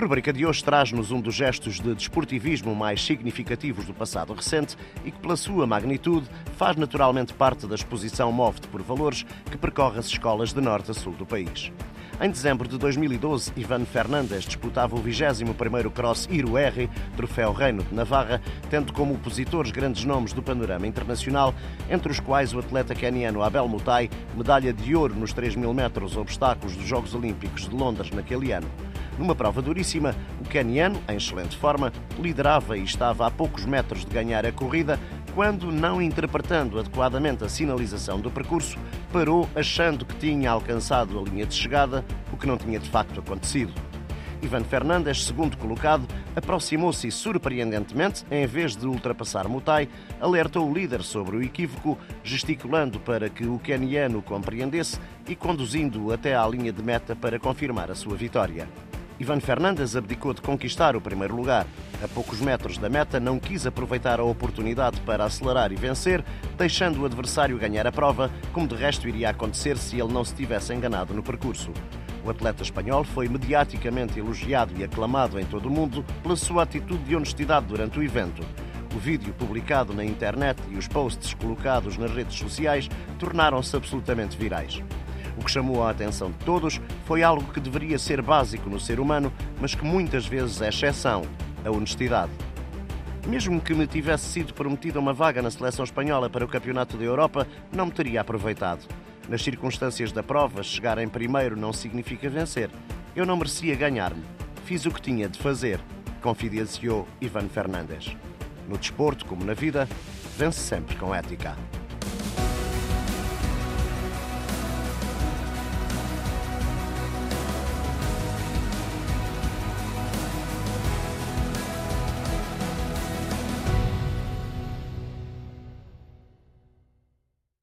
A rubrica de hoje traz-nos um dos gestos de desportivismo mais significativos do passado recente e que, pela sua magnitude, faz naturalmente parte da exposição Move-te por Valores que percorre as escolas de norte a sul do país. Em dezembro de 2012, Ivan Fernandes disputava o 21º Cross Iru R, troféu Reino de Navarra, tendo como opositores grandes nomes do panorama internacional, entre os quais o atleta keniano Abel Mutai, medalha de ouro nos 3 mil metros obstáculos dos Jogos Olímpicos de Londres naquele ano. Numa prova duríssima, o keniano, em excelente forma, liderava e estava a poucos metros de ganhar a corrida, quando, não interpretando adequadamente a sinalização do percurso, parou achando que tinha alcançado a linha de chegada, o que não tinha de facto acontecido. Ivan Fernandes, segundo colocado, aproximou-se surpreendentemente, em vez de ultrapassar Mutai, alertou o líder sobre o equívoco, gesticulando para que o keniano compreendesse e conduzindo-o até à linha de meta para confirmar a sua vitória. Ivan Fernandes abdicou de conquistar o primeiro lugar. A poucos metros da meta, não quis aproveitar a oportunidade para acelerar e vencer, deixando o adversário ganhar a prova, como de resto iria acontecer se ele não se tivesse enganado no percurso. O atleta espanhol foi mediaticamente elogiado e aclamado em todo o mundo pela sua atitude de honestidade durante o evento. O vídeo publicado na internet e os posts colocados nas redes sociais tornaram-se absolutamente virais. O que chamou a atenção de todos foi algo que deveria ser básico no ser humano, mas que muitas vezes é exceção: a honestidade. Mesmo que me tivesse sido prometida uma vaga na seleção espanhola para o Campeonato da Europa, não me teria aproveitado. Nas circunstâncias da prova, chegar em primeiro não significa vencer. Eu não merecia ganhar-lhe. Fiz o que tinha de fazer, confidenciou Ivan Fernandes. No desporto, como na vida, vence sempre com ética.